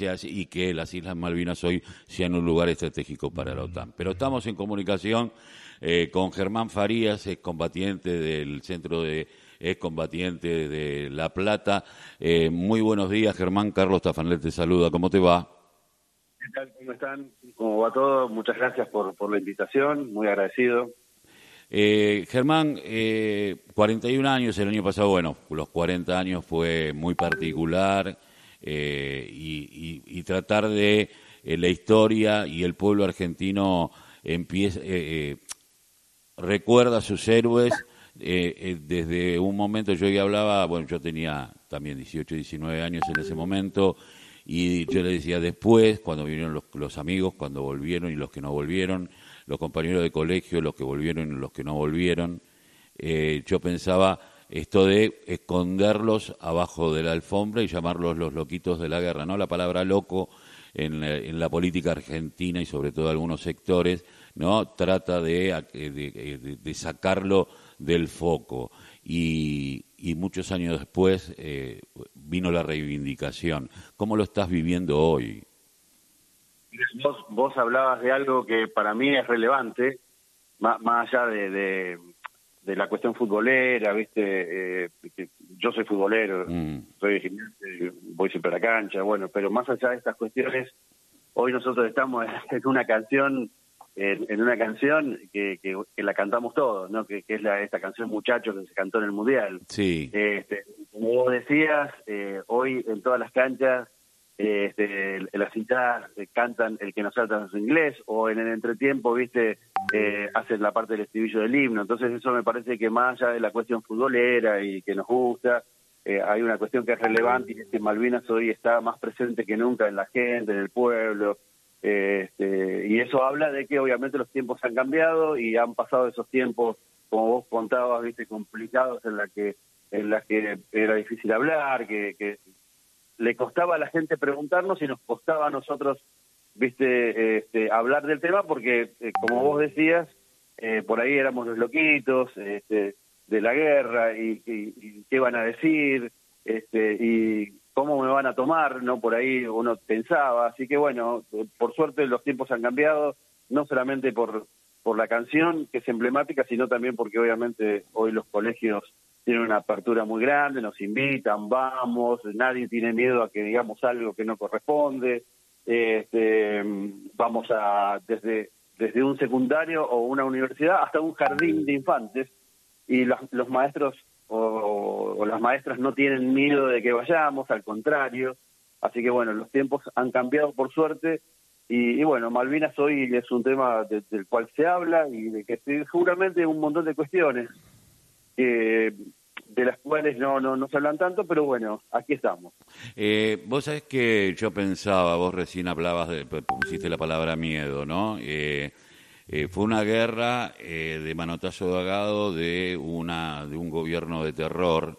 y que las Islas Malvinas hoy sean un lugar estratégico para la OTAN. Pero estamos en comunicación eh, con Germán Farías, es combatiente del Centro de es combatiente de La Plata. Eh, muy buenos días, Germán. Carlos Tafanel te saluda. ¿Cómo te va? ¿Qué tal? ¿Cómo están? ¿Cómo va todo? Muchas gracias por, por la invitación. Muy agradecido. Eh, Germán, eh, 41 años el año pasado, bueno, los 40 años fue muy particular eh, y, tratar de eh, la historia y el pueblo argentino empieza, eh, recuerda a sus héroes. desde un momento yo ya hablaba, bueno, yo tenía también 18, 19 años en ese momento, y yo le decía después, cuando vinieron los, los, amigos, cuando volvieron y los que no volvieron, los compañeros de colegio, los que volvieron y los que no volvieron, yo pensaba esto de esconderlos abajo de la alfombra y llamarlos los loquitos de la guerra, ¿no? La palabra loco en la, política argentina y sobre todo algunos sectores, ¿no? Trata de, de, sacarlo del foco. Y, muchos años después eh, vino la reivindicación. ¿Cómo lo estás viviendo hoy? Vos, vos hablabas de algo que para mí es relevante, más, allá de, de la cuestión futbolera, ¿viste? Eh, yo soy futbolero, mm. soy gimnasta, voy siempre a la cancha, bueno, pero más allá de estas cuestiones, hoy nosotros estamos en una canción, en, una canción que, que, la cantamos todos, ¿no? Que, es la, esta canción Muchachos que se cantó en el Mundial. Sí. Este, como vos decías, eh, hoy en todas las canchas este, las citas cantan el que nos salta en inglés o en el entretiempo, viste, eh, hacen la parte del estribillo del himno. Entonces eso me parece que más allá de la cuestión futbolera y que nos gusta, eh, hay una cuestión que es relevante y es que Malvinas hoy está más presente que nunca en la gente, en el pueblo. este, y eso habla de que obviamente los tiempos han cambiado y han pasado esos tiempos, como vos contabas, viste, complicados en la que en las que era difícil hablar, que, que le costaba a la gente preguntarnos y nos costaba a nosotros, viste, este, hablar del tema porque, eh, como vos decías, eh, por ahí éramos los loquitos este, de la guerra y, qué van a decir este, y cómo me van a tomar, no por ahí uno pensaba. Así que bueno, por suerte los tiempos han cambiado, no solamente por por la canción que es emblemática, sino también porque obviamente hoy los colegios tienen una apertura muy grande, nos invitan, vamos, nadie tiene miedo a que digamos algo que no corresponde, este, vamos a desde desde un secundario o una universidad hasta un jardín de infantes y los, los maestros o, las maestras no tienen miedo de que vayamos, al contrario, así que bueno, los tiempos han cambiado por suerte y, bueno, Malvinas hoy es un tema del cual se habla y de que seguramente un montón de cuestiones de las cuales no, no, no se hablan tanto, pero bueno, aquí estamos. Eh, vos sabés que yo pensaba, vos recién hablabas, de, pusiste la palabra miedo, ¿no? Eh, eh, fue una guerra de manotazo de agado de, una, de un gobierno de terror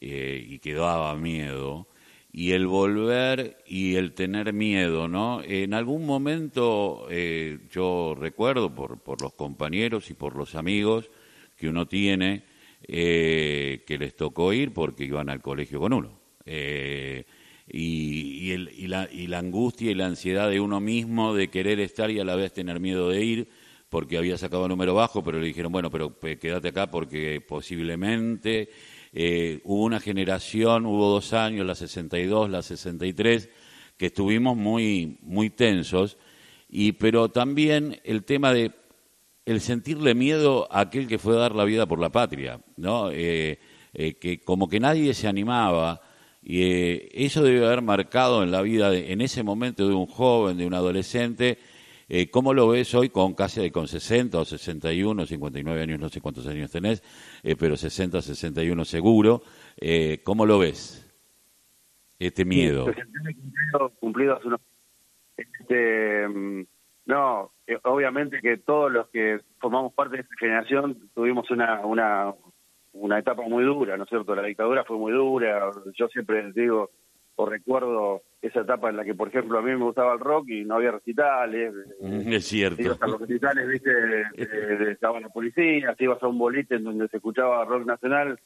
y que daba miedo y el volver y el tener miedo, ¿no? En algún momento eh, yo recuerdo por, por los compañeros y por los amigos que uno tiene eh, que les tocó ir porque iban al colegio con uno. Eh, y, el, la, angustia y la ansiedad de uno mismo de querer estar y a la vez tener miedo de ir porque había sacado número bajo, pero le dijeron, bueno, pero quédate acá porque posiblemente eh, hubo una generación, hubo dos años, la 62, la 63, que estuvimos muy, muy tensos, y, pero también el tema de el sentirle miedo a aquel que fue a dar la vida por la patria, ¿no? Eh, eh, que como que nadie se animaba, y eso debe haber marcado en la vida, en ese momento de un joven, de un adolescente, eh, ¿Cómo lo ves hoy con casi con 60 o 61, 59 años, no sé cuántos años tenés, eh, pero 60, 61 seguro? Eh, ¿Cómo lo ves? Este miedo. cumplido, este, mm, no, eh, obviamente que todos los que formamos parte de esta generación tuvimos una, una, una etapa muy dura, ¿no es cierto? La dictadura fue muy dura. Yo siempre digo, o recuerdo esa etapa en la que, por ejemplo, a mí me gustaba el rock y no había recitales. Mm, es cierto. Ibas a los recitales, viste, estaba la policía, te ibas a un bolite en donde se escuchaba rock nacional,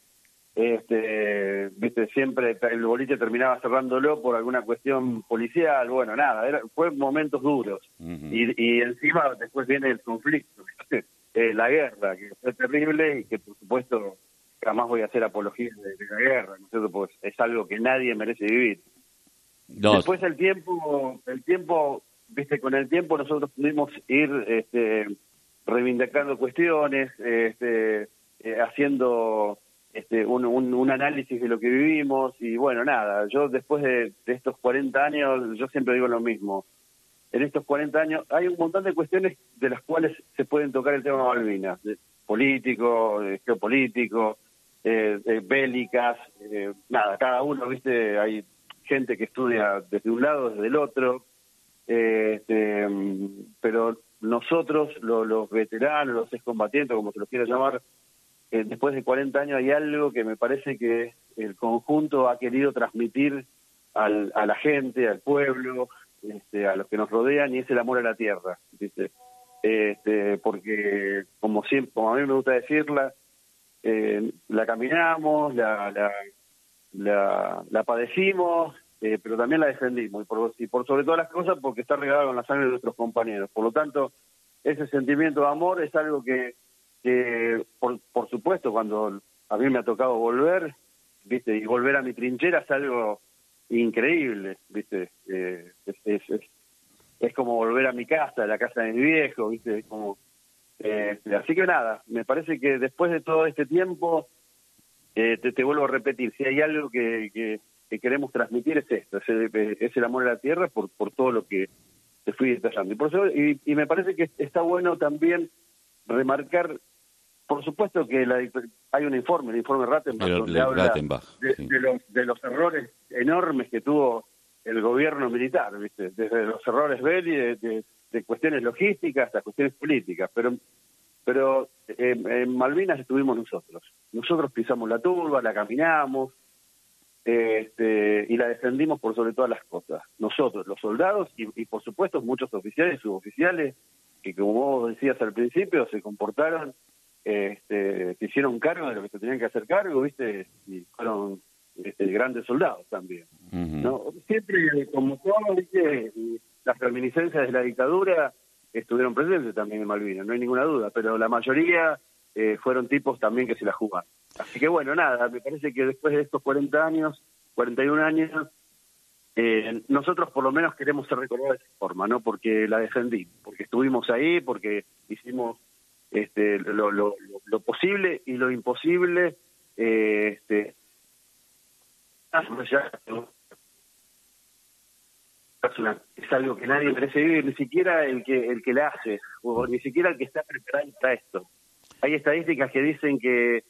este, viste, siempre el boliche terminaba cerrándolo por alguna cuestión policial, bueno, nada, era, fue momentos duros. y, y, encima después viene el conflicto, eh, la guerra, que fue terrible y que por supuesto jamás voy a hacer apología de, la guerra, ¿no es cierto? Pues es algo que nadie merece vivir. Después el tiempo, el tiempo, viste, con el tiempo nosotros pudimos ir este, reivindicando cuestiones, este, eh, haciendo este, un, un, análisis de lo que vivimos y bueno, nada, yo después de, estos 40 años, yo siempre digo lo mismo, en estos 40 años hay un montón de cuestiones de las cuales se pueden tocar el tema Malvinas, político, geopolítico, eh, bélicas, eh, nada, cada uno, viste, hay gente que estudia desde un lado, desde el otro, eh, este, pero nosotros, los veteranos, los excombatientes, como se los quiera llamar, después de 40 años hay algo que me parece que el conjunto ha querido transmitir al, a la gente, al pueblo, este, a los que nos rodean, y es el amor a la tierra, ¿viste? Este, porque como siempre, como a mí me gusta decirla, eh, la caminamos, la, la, la, padecimos, eh, pero también la defendimos, y y por sobre todas las cosas porque está regalada con la sangre de nuestros compañeros. Por lo tanto, ese sentimiento de amor es algo que que por, por supuesto cuando a mí me ha tocado volver, viste, y volver a mi trinchera es algo increíble, viste, eh, es, es, como volver a mi casa, a la casa de mi viejo, viste, como eh, así que nada, me parece que después de todo este tiempo, eh, te, te, vuelvo a repetir, si hay algo que, que, queremos transmitir es esto, es el, es el, amor a la tierra por, por todo lo que te fui detallando. Y, por eso, y me parece que está bueno también remarcar por supuesto que hay un informe, el informe Rattenbach, donde habla de, los, de los errores enormes que tuvo el gobierno militar, ¿viste? desde los errores bélicos, de, de, cuestiones logísticas hasta cuestiones políticas, pero pero en Malvinas estuvimos nosotros. Nosotros pisamos la turba, la caminamos este, y la defendimos por sobre todas las cosas. Nosotros, los soldados y, y por supuesto muchos oficiales y suboficiales que como vos decías al principio se comportaron este, se hicieron cargo de lo que se tenían que hacer cargo, ¿viste? Y fueron este, grandes soldados también. ¿no? Siempre, como todo, ¿viste? Las reminiscencias de la dictadura estuvieron presentes también en Malvinas, no hay ninguna duda, pero la mayoría eh, fueron tipos también que se la jugaron. Así que bueno, nada, me parece que después de estos 40 años, 41 años, eh, nosotros por lo menos queremos ser recordados de esa forma, ¿no? Porque la defendí, porque estuvimos ahí, porque hicimos este, lo, lo, lo posible y lo imposible. Eh, este, es algo que nadie merece vivir, ni siquiera el que el que la hace, o ni siquiera el que está preparado para esto. Hay estadísticas que dicen que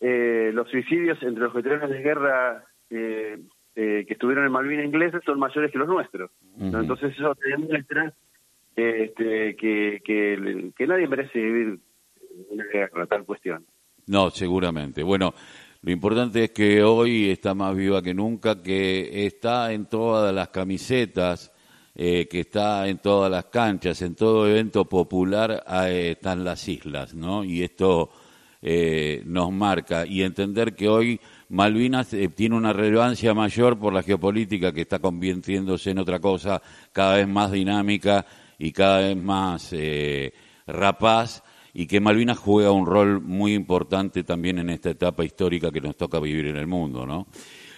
eh, los suicidios entre los veteranos de guerra eh, eh, que estuvieron en Malvinas ingleses son mayores que los nuestros. Entonces eso te demuestra este, que, que, nadie merece vivir una guerra, tal cuestión. No, seguramente. Bueno, lo importante es que hoy está más viva que nunca, que está en todas las camisetas, eh, que está en todas las canchas, en todo evento popular eh, están las islas, ¿no? Y esto eh, nos marca y entender que hoy Malvinas tiene una relevancia mayor por la geopolítica que está convirtiéndose en otra cosa cada vez más dinámica y cada vez más eh, rapaz y que Malvinas juega un rol muy importante también en esta etapa histórica que nos toca vivir en el mundo, ¿no?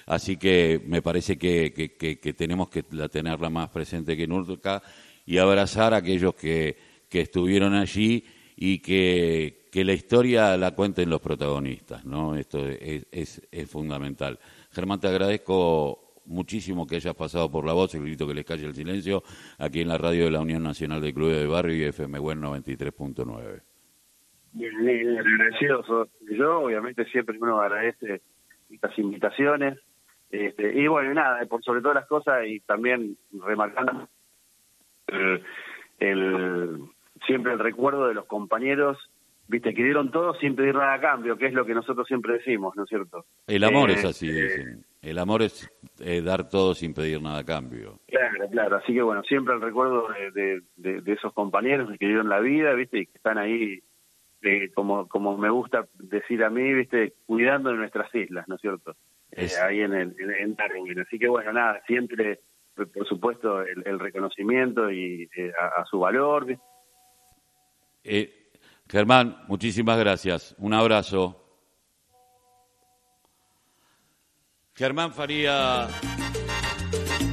Así que me parece que, que, tenemos que tenerla más presente que nunca y abrazar a aquellos que, estuvieron allí y que, la historia la cuenten los protagonistas, ¿no? Esto es, es, es fundamental. Germán, te agradezco muchísimo que hayas pasado por la voz, el grito que les calle el silencio, aquí en la radio de la Unión Nacional de Clubes de Barrio y FM Buen 93.9. Bien, agradecido yo, obviamente siempre uno agradece estas invitaciones. Este, y bueno, nada, por sobre todas las cosas y también remarcando el, siempre el recuerdo de los compañeros viste, que dieron todo sin pedir nada a cambio, que es lo que nosotros siempre decimos, ¿no es cierto? El amor es así, eh, dicen. El amor es eh, dar todo sin pedir nada a cambio. Claro, claro. Así que bueno, siempre el recuerdo de, de, esos compañeros que dieron la vida, viste, y que están ahí como, como me gusta decir a mí, viste, cuidando de nuestras islas, ¿no es cierto? ahí en, el, en, Darwin. Así que bueno, nada, siempre, por supuesto, el, reconocimiento y a, su valor. Germán, muchísimas gracias. Un abrazo. Germán Faría